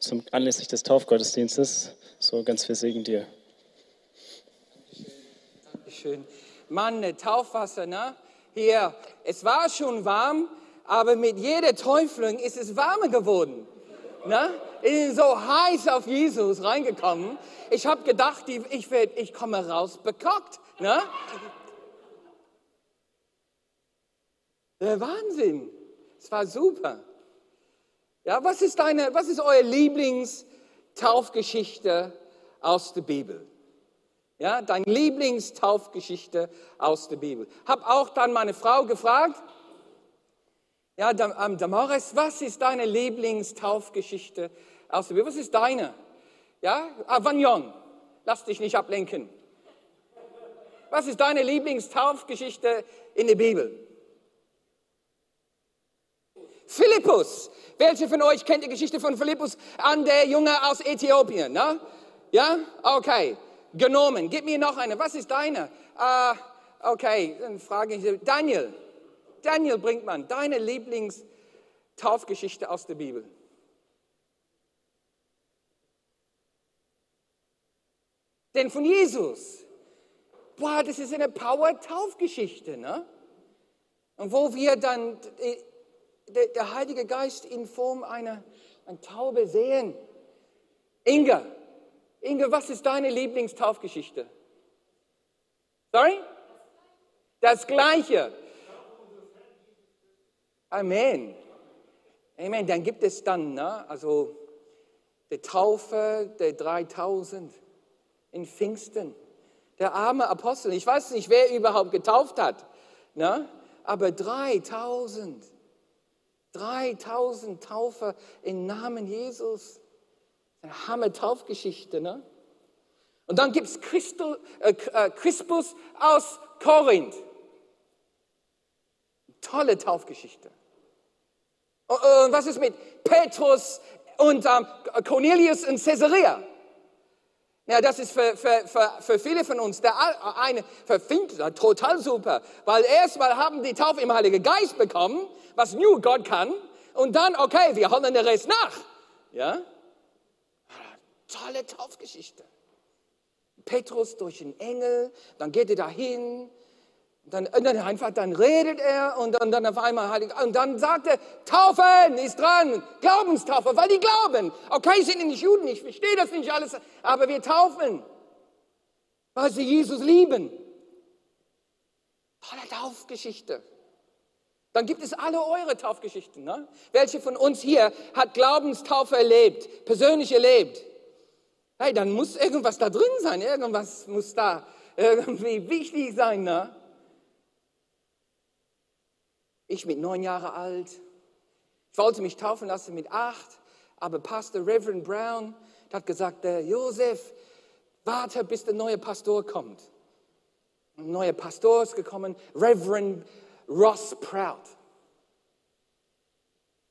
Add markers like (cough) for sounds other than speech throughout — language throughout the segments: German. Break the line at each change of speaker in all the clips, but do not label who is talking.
zum anlässlich des Taufgottesdienstes. So ganz viel Segen dir.
Dankeschön. Mann, ne, Taufwasser, ne? Hier, es war schon warm, aber mit jeder Täuflung ist es warmer geworden. Ne? Ich bin so heiß auf Jesus reingekommen. Ich habe gedacht, ich, werd, ich komme raus bekockt. Ne? Der Wahnsinn. Es war super. Ja, was ist deine, was ist eure Lieblingstaufgeschichte aus der Bibel? Ja, deine Lieblingstaufgeschichte aus der Bibel. Hab auch dann meine Frau gefragt, ja, ähm, Damaris, was ist deine Lieblingstaufgeschichte aus der Bibel? Was ist deine? Ja, Avagnon, lass dich nicht ablenken. Was ist deine Lieblingstaufgeschichte in der Bibel? Philippus. Welche von euch kennt die Geschichte von Philippus an der Junge aus Äthiopien? Ne? Ja? Okay genommen. Gib mir noch eine. Was ist deine? Uh, okay, dann frage ich Daniel. Daniel Brinkmann, deine Lieblingstaufgeschichte aus der Bibel. Denn von Jesus. Boah, das ist eine Power-Taufgeschichte, ne? Und wo wir dann der, der Heilige Geist in Form einer, einer Taube sehen. Inge, Inge, was ist deine Lieblingstaufgeschichte? Sorry? Das Gleiche. Amen. Amen. Dann gibt es dann, ne, also die Taufe der 3000 in Pfingsten. Der arme Apostel, ich weiß nicht, wer überhaupt getauft hat, ne, aber 3000. 3000 Taufer im Namen Jesus. Eine Hammer-Taufgeschichte, ne? Und dann gibt es äh, äh, Crispus aus Korinth. Tolle Taufgeschichte. Und was ist mit Petrus und ähm, Cornelius in Caesarea? Ja, das ist für, für, für, für viele von uns der eine verfindet total super, weil erstmal haben die Taufe im Heiligen Geist bekommen, was nur Gott kann, und dann, okay, wir holen den Rest nach. Ja? Tolle Taufgeschichte. Petrus durch den Engel, dann geht er dahin, dann, dann einfach, dann redet er und dann, dann auf einmal heilig, und dann sagt er, Taufen ist dran, Glaubenstaufe, weil die glauben. Okay, sind nicht Juden, ich verstehe das nicht alles, aber wir taufen, weil sie Jesus lieben. Tolle Taufgeschichte. Dann gibt es alle eure Taufgeschichten. Ne? Welche von uns hier hat Glaubenstaufe erlebt, persönlich erlebt? Hey, dann muss irgendwas da drin sein, irgendwas muss da irgendwie wichtig sein. Ne? Ich mit neun Jahre alt, ich wollte mich taufen lassen mit acht, aber Pastor Reverend Brown hat gesagt, der Josef, warte, bis der neue Pastor kommt. Ein neuer Pastor ist gekommen, Reverend Ross Proud.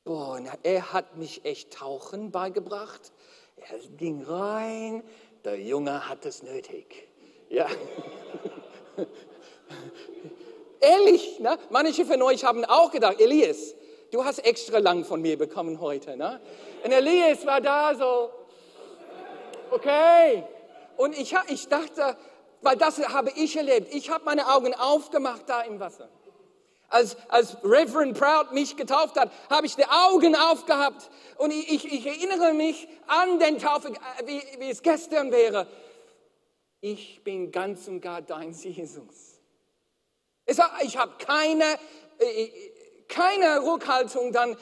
Boah, er hat mich echt Tauchen beigebracht. Er ging rein, der Junge hat es nötig. Ja. (laughs) Ehrlich, ne? manche von euch haben auch gedacht, Elias, du hast extra lang von mir bekommen heute. Ne? Und Elias war da so, okay. Und ich, ich dachte, weil das habe ich erlebt, ich habe meine Augen aufgemacht da im Wasser. Als, als Reverend Proud mich getauft hat, habe ich die Augen aufgehabt und ich, ich, ich erinnere mich an den Taufe, wie, wie es gestern wäre. Ich bin ganz und gar dein Jesus. Ich habe keine, äh, keine Rückhaltung, dann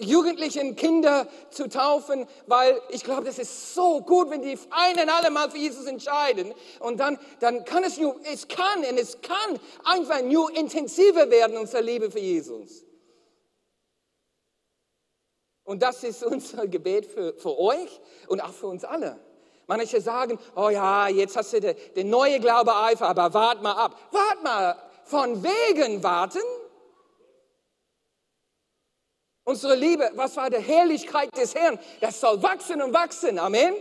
Jugendlichen Kinder zu taufen, weil ich glaube, das ist so gut, wenn die ein und alle Mal für Jesus entscheiden. Und dann, dann kann es nur, es kann und es kann einfach nur intensiver werden, unsere Liebe für Jesus. Und das ist unser Gebet für, für euch und auch für uns alle. Manche sagen, oh ja, jetzt hast du den, den neue Glaube Eifer, aber wart mal ab. Wart mal, von wegen warten Unsere Liebe, was war der Herrlichkeit des Herrn? Das soll wachsen und wachsen. Amen.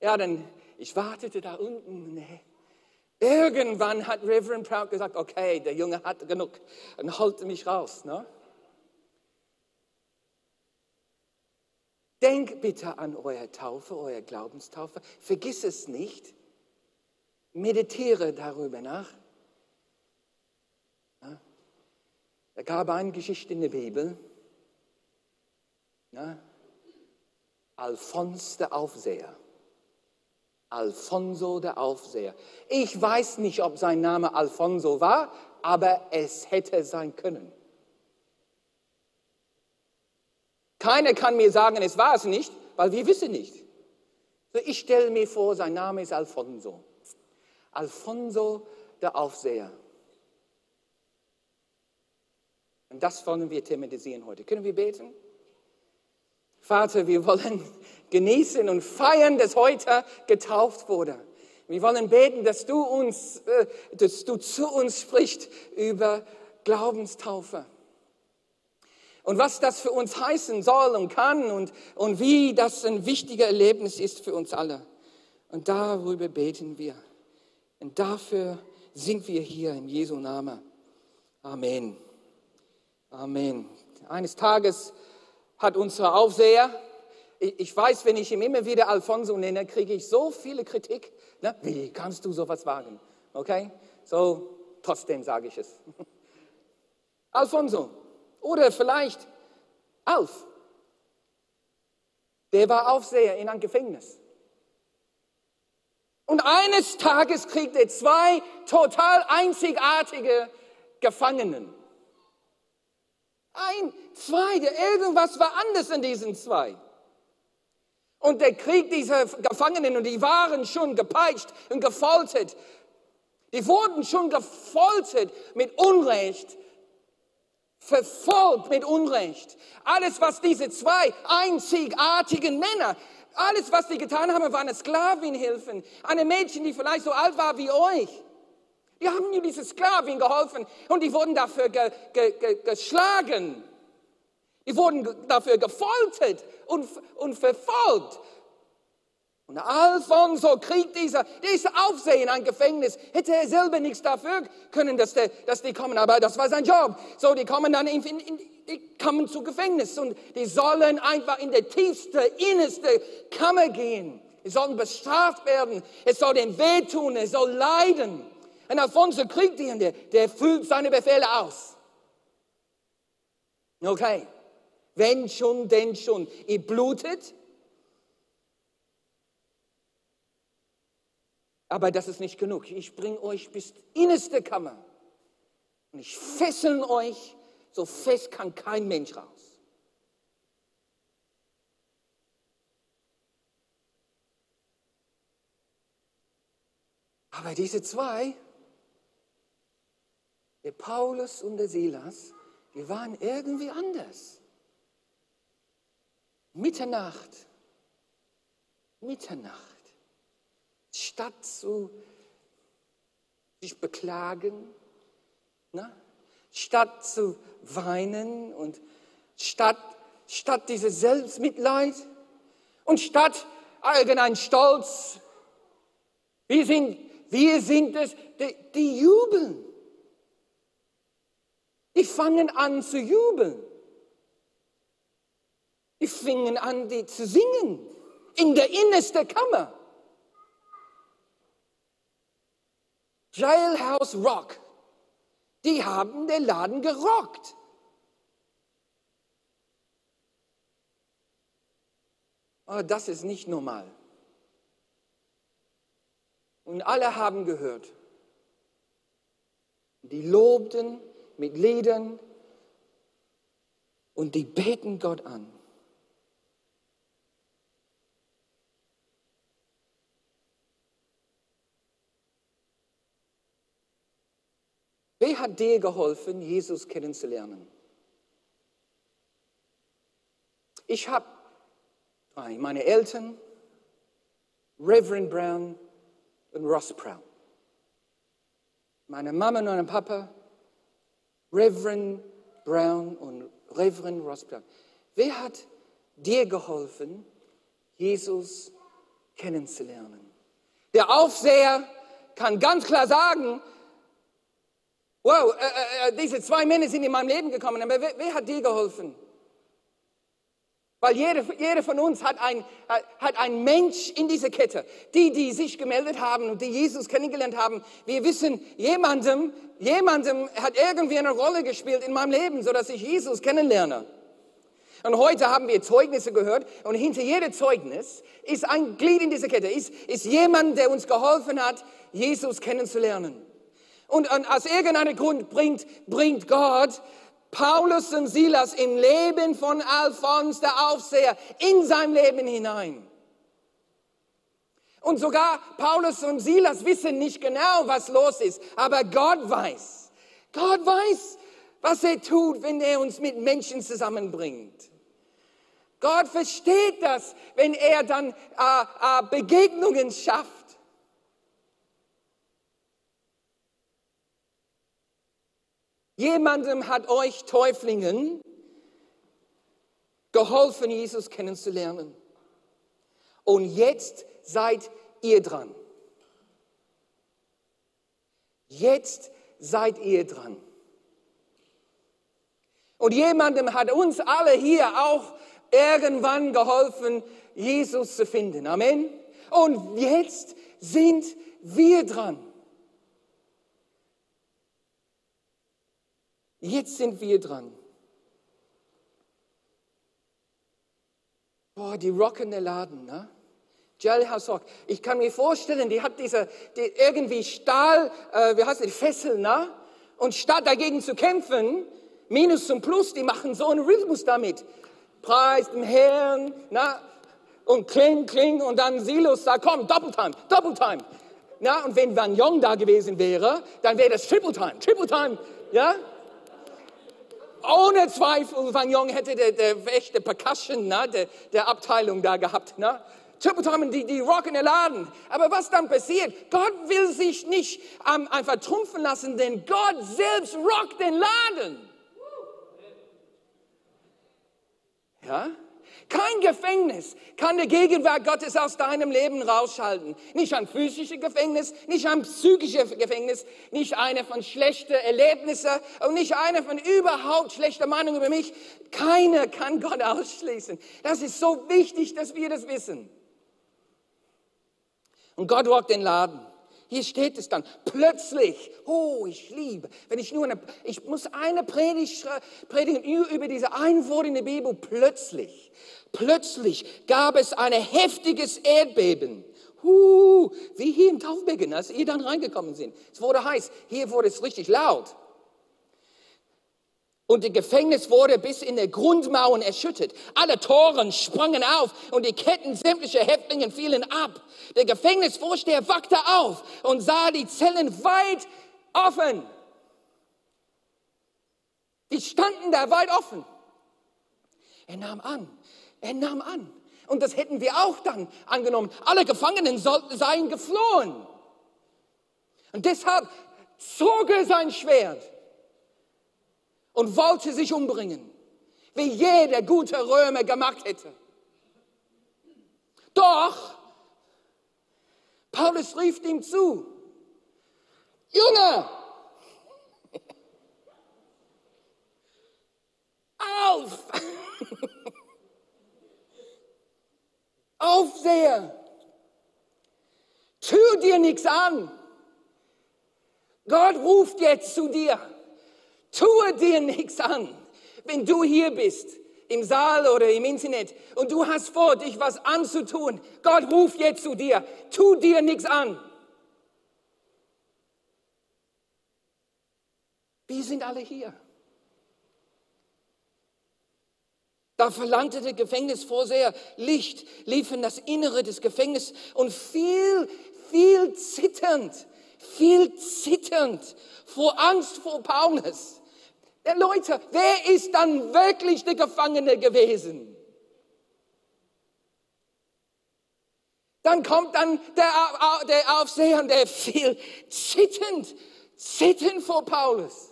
Ja, dann, ich wartete da unten. Nee. Irgendwann hat Reverend Proud gesagt, okay, der Junge hat genug und holte mich raus. Ne? Denk bitte an eure Taufe, eure Glaubenstaufe. Vergiss es nicht. Meditiere darüber nach. Ja? Da gab eine Geschichte in der Bibel. Ja? Alphons der Aufseher. Alfonso der Aufseher. Ich weiß nicht, ob sein Name Alfonso war, aber es hätte sein können. Keiner kann mir sagen, es war es nicht, weil wir wissen nicht. Ich stelle mir vor, sein Name ist Alfonso. Alfonso der Aufseher. Und das wollen wir thematisieren heute. Können wir beten? Vater, wir wollen (laughs) genießen und feiern, dass heute getauft wurde. Wir wollen beten, dass du uns, äh, dass du zu uns sprichst über Glaubenstaufe. Und was das für uns heißen soll und kann und, und wie das ein wichtiger Erlebnis ist für uns alle. Und darüber beten wir. Und dafür sind wir hier im Jesu Namen. Amen. Amen. Eines Tages hat unser Aufseher, ich weiß, wenn ich ihn immer wieder Alfonso nenne, kriege ich so viele Kritik. Ne? Wie kannst du sowas wagen? Okay? So, trotzdem sage ich es. (laughs) Alfonso. Oder vielleicht Alf. Der war Aufseher in einem Gefängnis. Und eines Tages kriegt er zwei total einzigartige Gefangenen. Ein, zwei, irgendwas war anders in diesen zwei. Und der Krieg dieser Gefangenen, und die waren schon gepeitscht und gefoltert. Die wurden schon gefoltert mit Unrecht, verfolgt mit Unrecht. Alles, was diese zwei einzigartigen Männer, alles, was sie getan haben, waren Sklavin Eine Mädchen, die vielleicht so alt war wie euch. Die haben mir diese Sklavin geholfen und die wurden dafür ge, ge, ge, geschlagen. Die wurden dafür gefoltert und, und verfolgt. Und Alfonso kriegt dieser, dieser Aufsehen ein Gefängnis. Hätte er selber nichts dafür können, dass, der, dass die kommen, aber das war sein Job. So, die kommen dann in, in, die kommen zu Gefängnis und die sollen einfach in der tiefste, innerste Kammer gehen. Die sollen bestraft werden. Es soll dem wehtun, es soll leiden. Und Alfonso kriegt ihn, der, der füllt seine Befehle aus. Okay. Wenn schon, denn schon. Ihr blutet. Aber das ist nicht genug. Ich bringe euch bis innerste Kammer. Und ich fesseln euch, so fest kann kein Mensch raus. Aber diese zwei, der Paulus und der Silas, die waren irgendwie anders. Mitternacht, Mitternacht, statt zu sich beklagen, ne? statt zu weinen und statt, statt dieses Selbstmitleid und statt allgemein Stolz, wir sind, wir sind es, die, die jubeln. Die fangen an zu jubeln. Die fingen an, die zu singen in der innersten Kammer. Jailhouse Rock. Die haben den Laden gerockt. Aber das ist nicht normal. Und alle haben gehört. Die lobten mit Liedern und die beten Gott an. Wer hat dir geholfen, Jesus kennenzulernen? Ich habe meine Eltern, Reverend Brown und Ross Brown. Meine Mama und mein Papa, Reverend Brown und Reverend Ross Brown. Wer hat dir geholfen, Jesus kennenzulernen? Der Aufseher kann ganz klar sagen, Wow, äh, äh, äh, diese zwei Männer sind in meinem Leben gekommen, aber wer, wer hat dir geholfen? Weil jeder, jeder von uns hat ein, hat ein Mensch in dieser Kette. Die, die sich gemeldet haben und die Jesus kennengelernt haben, wir wissen, jemandem, jemandem hat irgendwie eine Rolle gespielt in meinem Leben, sodass ich Jesus kennenlerne. Und heute haben wir Zeugnisse gehört und hinter jedem Zeugnis ist ein Glied in dieser Kette, ist, ist jemand, der uns geholfen hat, Jesus kennenzulernen. Und, aus irgendeinem Grund bringt, bringt Gott Paulus und Silas im Leben von Alphons, der Aufseher, in sein Leben hinein. Und sogar Paulus und Silas wissen nicht genau, was los ist, aber Gott weiß. Gott weiß, was er tut, wenn er uns mit Menschen zusammenbringt. Gott versteht das, wenn er dann äh, äh, Begegnungen schafft. Jemandem hat euch Täuflingen geholfen, Jesus kennenzulernen. Und jetzt seid ihr dran. Jetzt seid ihr dran. Und jemandem hat uns alle hier auch irgendwann geholfen, Jesus zu finden. Amen. Und jetzt sind wir dran. Jetzt sind wir dran. Boah, die rockende Laden, ne? Jalha Sok. Ich kann mir vorstellen, die hat diese, die irgendwie Stahl, äh, wie heißt die, Fessel, ne? Und statt dagegen zu kämpfen, Minus zum Plus, die machen so einen Rhythmus damit. Preis dem Herrn, na? Und kling, kling, und dann Silos sagt, komm, Doppeltime, Doppeltime. Na, und wenn Van Jong da gewesen wäre, dann wäre das Triple Time, Triple Time, ja? Ohne Zweifel, Van Jong hätte der, der echte Percussion na, der, der Abteilung da gehabt. Triple Time, die, die rocken den Laden. Aber was dann passiert? Gott will sich nicht ähm, einfach trumpfen lassen, denn Gott selbst rockt den Laden. Ja? Kein Gefängnis kann die Gegenwart Gottes aus deinem Leben rausschalten. Nicht ein physisches Gefängnis, nicht ein psychisches Gefängnis, nicht eine von schlechten Erlebnissen und nicht eine von überhaupt schlechter Meinung über mich. Keine kann Gott ausschließen. Das ist so wichtig, dass wir das wissen. Und Gott rockt den Laden. Hier steht es dann. Plötzlich, oh, ich liebe, wenn ich nur eine, ich muss eine Predigt predigen über diese ein Wort in der Bibel. Plötzlich, plötzlich gab es ein heftiges Erdbeben. Huh, wie hier im Taufbecken, als ihr dann reingekommen sind. Es wurde heiß, hier wurde es richtig laut. Und das Gefängnis wurde bis in die Grundmauern erschüttert. Alle Toren sprangen auf und die Ketten sämtlicher Häftlinge fielen ab. Der Gefängnisvorsteher wachte auf und sah die Zellen weit offen. Die standen da weit offen. Er nahm an, er nahm an. Und das hätten wir auch dann angenommen. Alle Gefangenen seien geflohen. Und deshalb zog er sein Schwert und wollte sich umbringen, wie jeder gute Römer gemacht hätte. Doch Paulus rief ihm zu, Junge, auf, (laughs) Aufseher, tu dir nichts an. Gott ruft jetzt zu dir. Tue dir nichts an, wenn du hier bist, im Saal oder im Internet, und du hast vor, dich was anzutun. Gott ruft jetzt zu dir. Tu dir nichts an. Wir sind alle hier. Da verlangte der Gefängnisvorseher Licht, lief in das Innere des Gefängnisses und viel, viel zitternd, viel zitternd vor Angst vor Paulus Leute, wer ist dann wirklich der Gefangene gewesen? Dann kommt dann der, der Aufseher und der fiel zitternd, zitternd vor Paulus.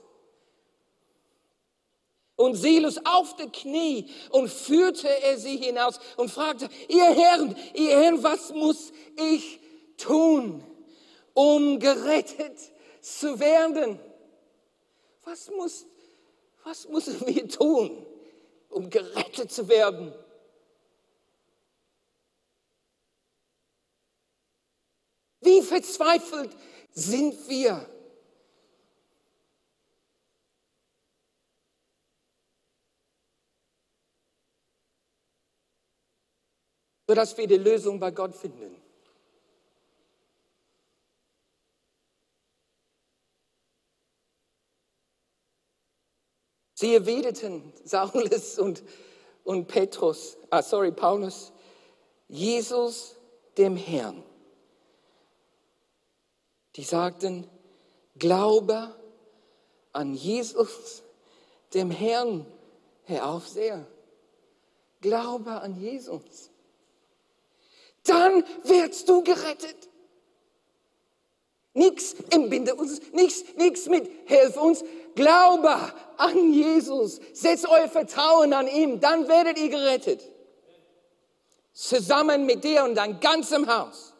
Und Silas auf die Knie und führte er sie hinaus und fragte, ihr Herren, ihr Herren, was muss ich tun, um gerettet zu werden. Was, muss, was müssen wir tun, um gerettet zu werden? Wie verzweifelt sind wir? sodass wir die Lösung bei Gott finden. Sie erwiderten Saulus und, und Petrus, ah, sorry, Paulus, Jesus dem Herrn. Die sagten, glaube an Jesus, dem Herrn, Herr Aufseher. Glaube an Jesus dann wirst du gerettet. Nichts entbinde uns, nichts, nichts mit, helf uns. Glaube an Jesus. Setzt euer Vertrauen an ihm, dann werdet ihr gerettet. Zusammen mit dir und dein ganzem Haus.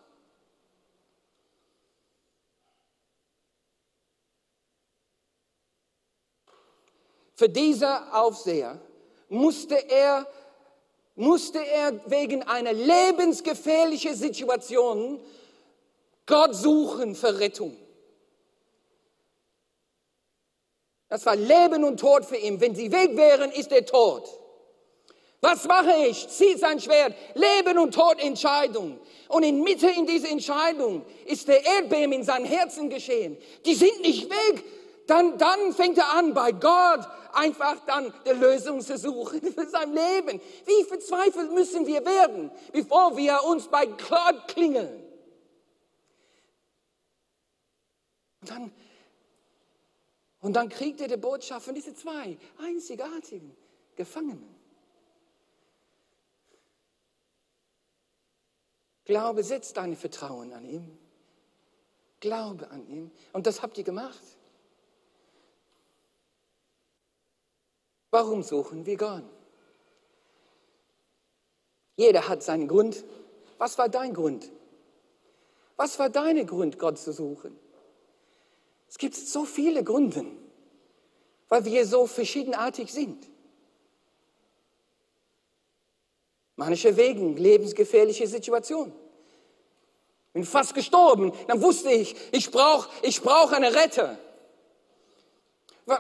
Für dieser Aufseher musste er musste er wegen einer lebensgefährlichen Situation Gott suchen für Rettung. Das war Leben und Tod für ihn. Wenn sie weg wären, ist er tot. Was mache ich? Zieht sein Schwert. Leben und Tod Entscheidung. Und inmitten in dieser Entscheidung ist der Erdbeben in seinem Herzen geschehen. Die sind nicht weg. Dann, dann fängt er an, bei Gott einfach dann die Lösung zu suchen für sein Leben. Wie verzweifelt müssen wir werden, bevor wir uns bei Gott klingeln? Und dann, und dann kriegt er die Botschaft von diesen zwei einzigartigen Gefangenen. Glaube, setz dein Vertrauen an ihm. Glaube an ihm. Und das habt ihr gemacht. Warum suchen wir Gott? Jeder hat seinen Grund. Was war dein Grund? Was war dein Grund, Gott zu suchen? Es gibt so viele Gründe, weil wir so verschiedenartig sind. Manche wegen lebensgefährliche Situationen. Bin fast gestorben, dann wusste ich, ich brauche ich brauch einen Retter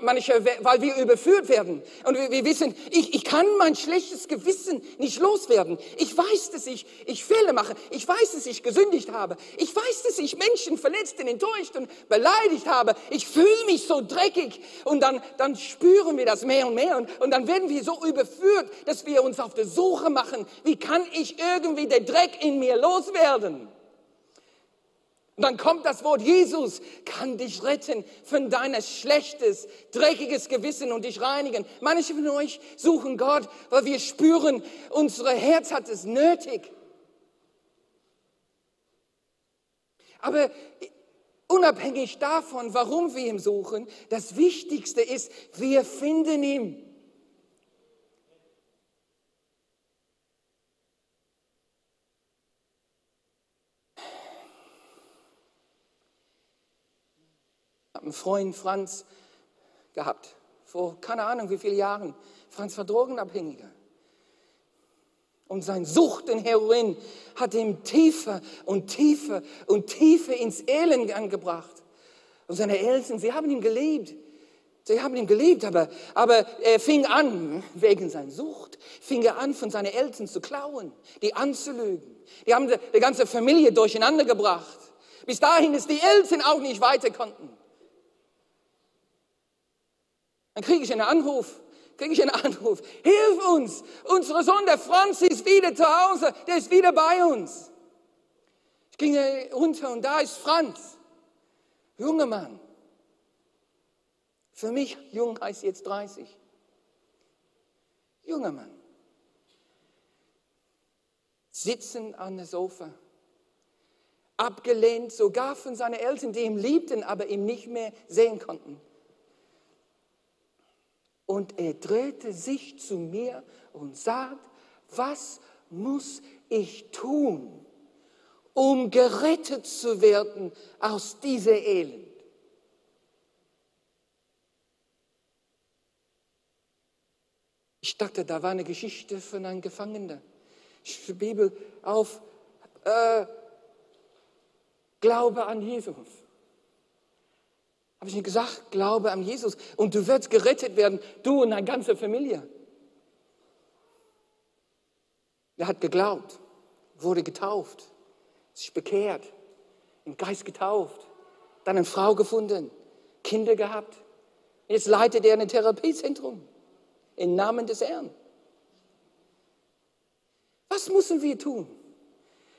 manche, weil wir überführt werden. Und wir, wir wissen, ich, ich kann mein schlechtes Gewissen nicht loswerden. Ich weiß, dass ich, ich Fehler mache. Ich weiß, dass ich gesündigt habe. Ich weiß, dass ich Menschen verletzt und enttäuscht und beleidigt habe. Ich fühle mich so dreckig. Und dann, dann spüren wir das mehr und mehr. Und, und dann werden wir so überführt, dass wir uns auf der Suche machen. Wie kann ich irgendwie den Dreck in mir loswerden? Und dann kommt das Wort, Jesus kann dich retten von deiner schlechtes, dreckiges Gewissen und dich reinigen. Manche von euch suchen Gott, weil wir spüren, unser Herz hat es nötig. Aber unabhängig davon, warum wir ihn suchen, das Wichtigste ist, wir finden ihn. Einen Freund Franz gehabt, vor keine Ahnung wie vielen Jahren. Franz war Drogenabhängiger. Und sein Sucht in Heroin hat ihm tiefer und tiefer und tiefer ins Elend angebracht. Und seine Eltern, sie haben ihn geliebt. Sie haben ihn geliebt, aber, aber er fing an, wegen seiner Sucht, fing er an, von seinen Eltern zu klauen, die anzulügen. Die haben die, ganze Familie durcheinander gebracht. Bis dahin, dass die Eltern auch nicht weiter konnten. Dann kriege ich einen Anruf, kriege ich einen Anruf. Hilf uns! Unser Sohn, der Franz, ist wieder zu Hause, der ist wieder bei uns. Ich ging runter und da ist Franz, junger Mann. Für mich, jung heißt jetzt 30. Junger Mann. Sitzen an der Sofa. Abgelehnt sogar von seinen Eltern, die ihn liebten, aber ihn nicht mehr sehen konnten. Und er drehte sich zu mir und sagt, was muss ich tun, um gerettet zu werden aus dieser Elend? Ich dachte, da war eine Geschichte von einem Gefangenen. Ich die Bibel auf. Äh, Glaube an Jesus. Habe ich nicht gesagt, glaube an Jesus und du wirst gerettet werden, du und deine ganze Familie. Er hat geglaubt, wurde getauft, sich bekehrt, im Geist getauft, dann eine Frau gefunden, Kinder gehabt. Jetzt leitet er ein Therapiezentrum im Namen des Herrn. Was müssen wir tun,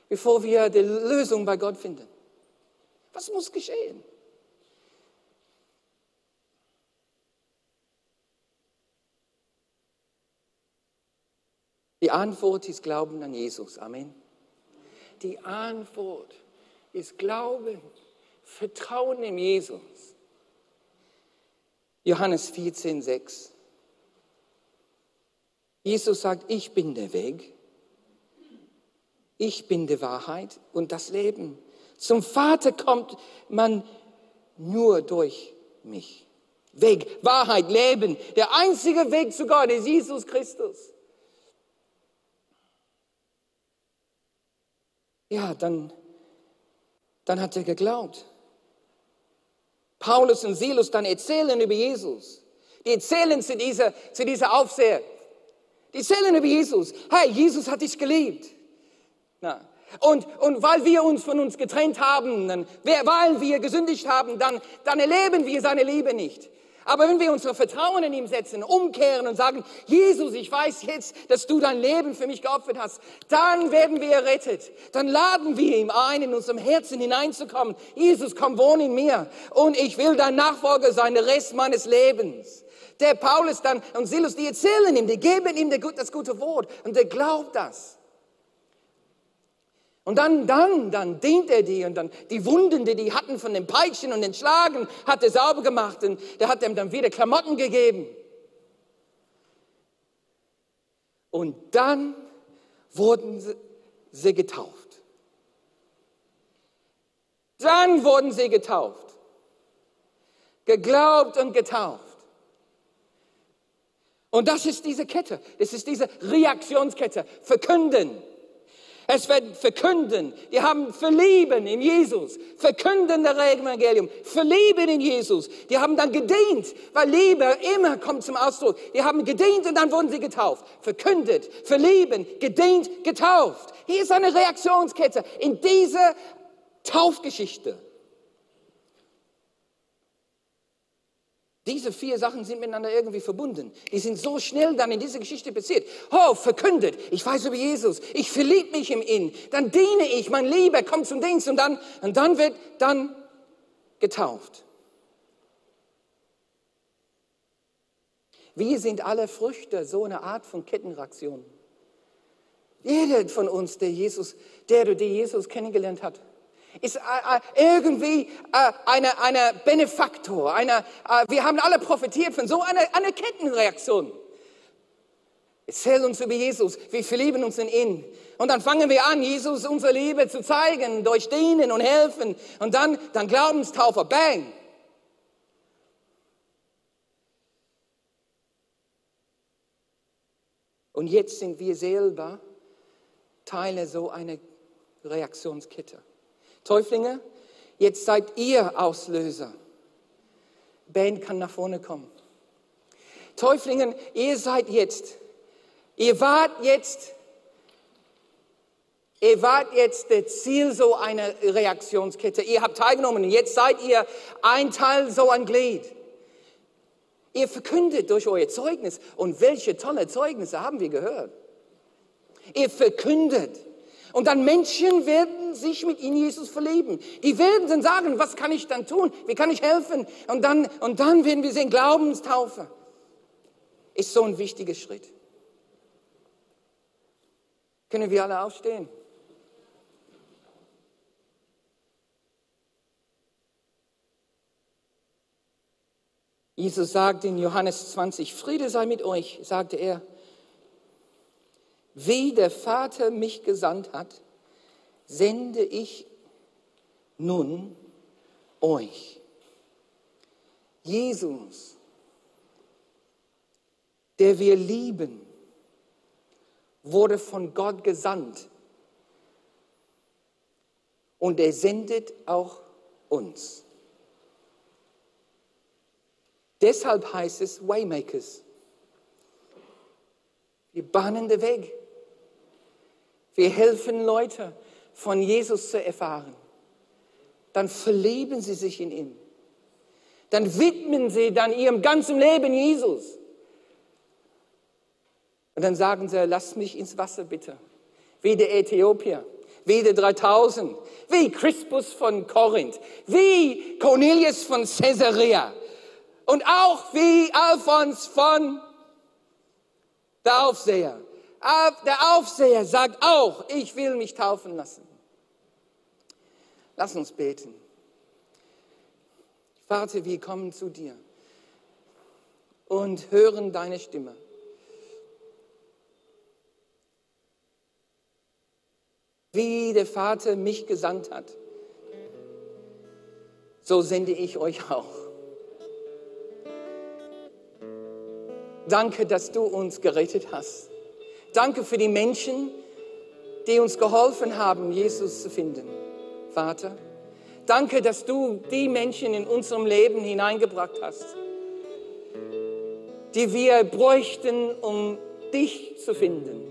bevor wir die Lösung bei Gott finden? Was muss geschehen? Die Antwort ist Glauben an Jesus. Amen. Die Antwort ist Glauben, Vertrauen in Jesus. Johannes 14, 6. Jesus sagt, ich bin der Weg, ich bin die Wahrheit und das Leben. Zum Vater kommt man nur durch mich. Weg, Wahrheit, Leben. Der einzige Weg zu Gott ist Jesus Christus. Ja, dann, dann hat er geglaubt. Paulus und Silas dann erzählen über Jesus. Die erzählen zu dieser, zu dieser Aufseher. Die erzählen über Jesus. Hey, Jesus hat dich geliebt. Na. Und, und weil wir uns von uns getrennt haben, dann, weil wir gesündigt haben, dann, dann erleben wir seine Liebe nicht. Aber wenn wir unser Vertrauen in ihm setzen, umkehren und sagen, Jesus, ich weiß jetzt, dass du dein Leben für mich geopfert hast, dann werden wir errettet. Dann laden wir ihm ein, in unserem Herzen hineinzukommen. Jesus, komm, wohn in mir. Und ich will dein Nachfolger sein, der Rest meines Lebens. Der Paulus dann und Silas, die erzählen ihm, die geben ihm das gute Wort und der glaubt das. Und dann, dann, dann dient er die und dann die Wunden, die die hatten von den Peitschen und den Schlagen, hat er sauber gemacht und der hat ihm dann wieder Klamotten gegeben. Und dann wurden sie, getauft. Dann wurden sie getauft. Geglaubt und getauft. Und das ist diese Kette, das ist diese Reaktionskette. Verkünden, es wird verkünden. Die haben verlieben in Jesus. Verkünden der Evangelium. Verlieben in Jesus. Die haben dann gedient, weil Liebe immer kommt zum Ausdruck. Die haben gedient und dann wurden sie getauft. Verkündet, verlieben, gedient, getauft. Hier ist eine Reaktionskette in dieser Taufgeschichte. Diese vier Sachen sind miteinander irgendwie verbunden. Die sind so schnell dann in diese Geschichte passiert. Oh, verkündet, ich weiß über Jesus, ich verliebe mich im Inn, dann diene ich, mein Lieber kommt zum Dienst und dann, und dann wird dann getauft. Wir sind alle Früchte so eine Art von Kettenreaktion. Jeder von uns, der Jesus, der oder die Jesus kennengelernt hat, ist äh, äh, irgendwie äh, eine, eine Benefaktor. Eine, wir haben alle profitiert von so einer eine Kettenreaktion. Erzähl uns über Jesus, wir verlieben uns in ihn. Und dann fangen wir an, Jesus unsere Liebe zu zeigen, durch Dienen und Helfen. Und dann, dann Glaubenstaufer, bang. Und jetzt sind wir selber Teile so einer Reaktionskette. Täuflinge, jetzt seid ihr Auslöser. Band kann nach vorne kommen. Täuflingen, ihr seid jetzt, ihr wart jetzt, ihr wart jetzt das Ziel so einer Reaktionskette. Ihr habt teilgenommen und jetzt seid ihr ein Teil so ein Glied. Ihr verkündet durch euer Zeugnis und welche tolle Zeugnisse haben wir gehört. Ihr verkündet. Und dann Menschen werden sich mit ihnen Jesus verlieben. Die werden dann sagen, was kann ich dann tun? Wie kann ich helfen? Und dann, und dann werden wir sehen, Glaubenstaufe ist so ein wichtiger Schritt. Können wir alle aufstehen? Jesus sagt in Johannes 20, Friede sei mit euch, sagte er wie der Vater mich gesandt hat, sende ich nun euch. Jesus, der wir lieben, wurde von Gott gesandt, Und er sendet auch uns. Deshalb heißt es Waymakers. Wir bahnen den Weg. Wir helfen Leute, von Jesus zu erfahren. Dann verlieben sie sich in ihn. Dann widmen sie dann ihrem ganzen Leben Jesus. Und dann sagen sie, lass mich ins Wasser bitte. Wie der Äthiopier, wie der 3000, wie Crispus von Korinth, wie Cornelius von Caesarea und auch wie Alphons von der Aufseher. Der Aufseher sagt auch, ich will mich taufen lassen. Lass uns beten. Vater, wir kommen zu dir und hören deine Stimme. Wie der Vater mich gesandt hat, so sende ich euch auch. Danke, dass du uns gerettet hast. Danke für die Menschen, die uns geholfen haben, Jesus zu finden. Vater, danke, dass du die Menschen in unserem Leben hineingebracht hast, die wir bräuchten, um dich zu finden.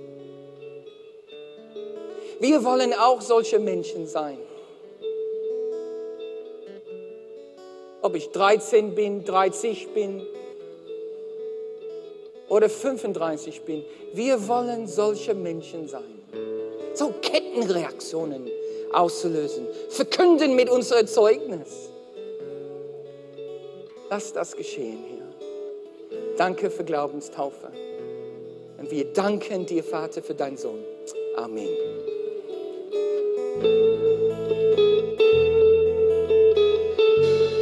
Wir wollen auch solche Menschen sein. Ob ich 13 bin, 30 bin oder 35 bin, wir wollen solche Menschen sein. So Kettenreaktionen auszulösen. Verkünden mit unserem Zeugnis. Lass das geschehen, Herr. Danke für Glaubenstaufe. Und wir danken dir, Vater, für deinen Sohn. Amen.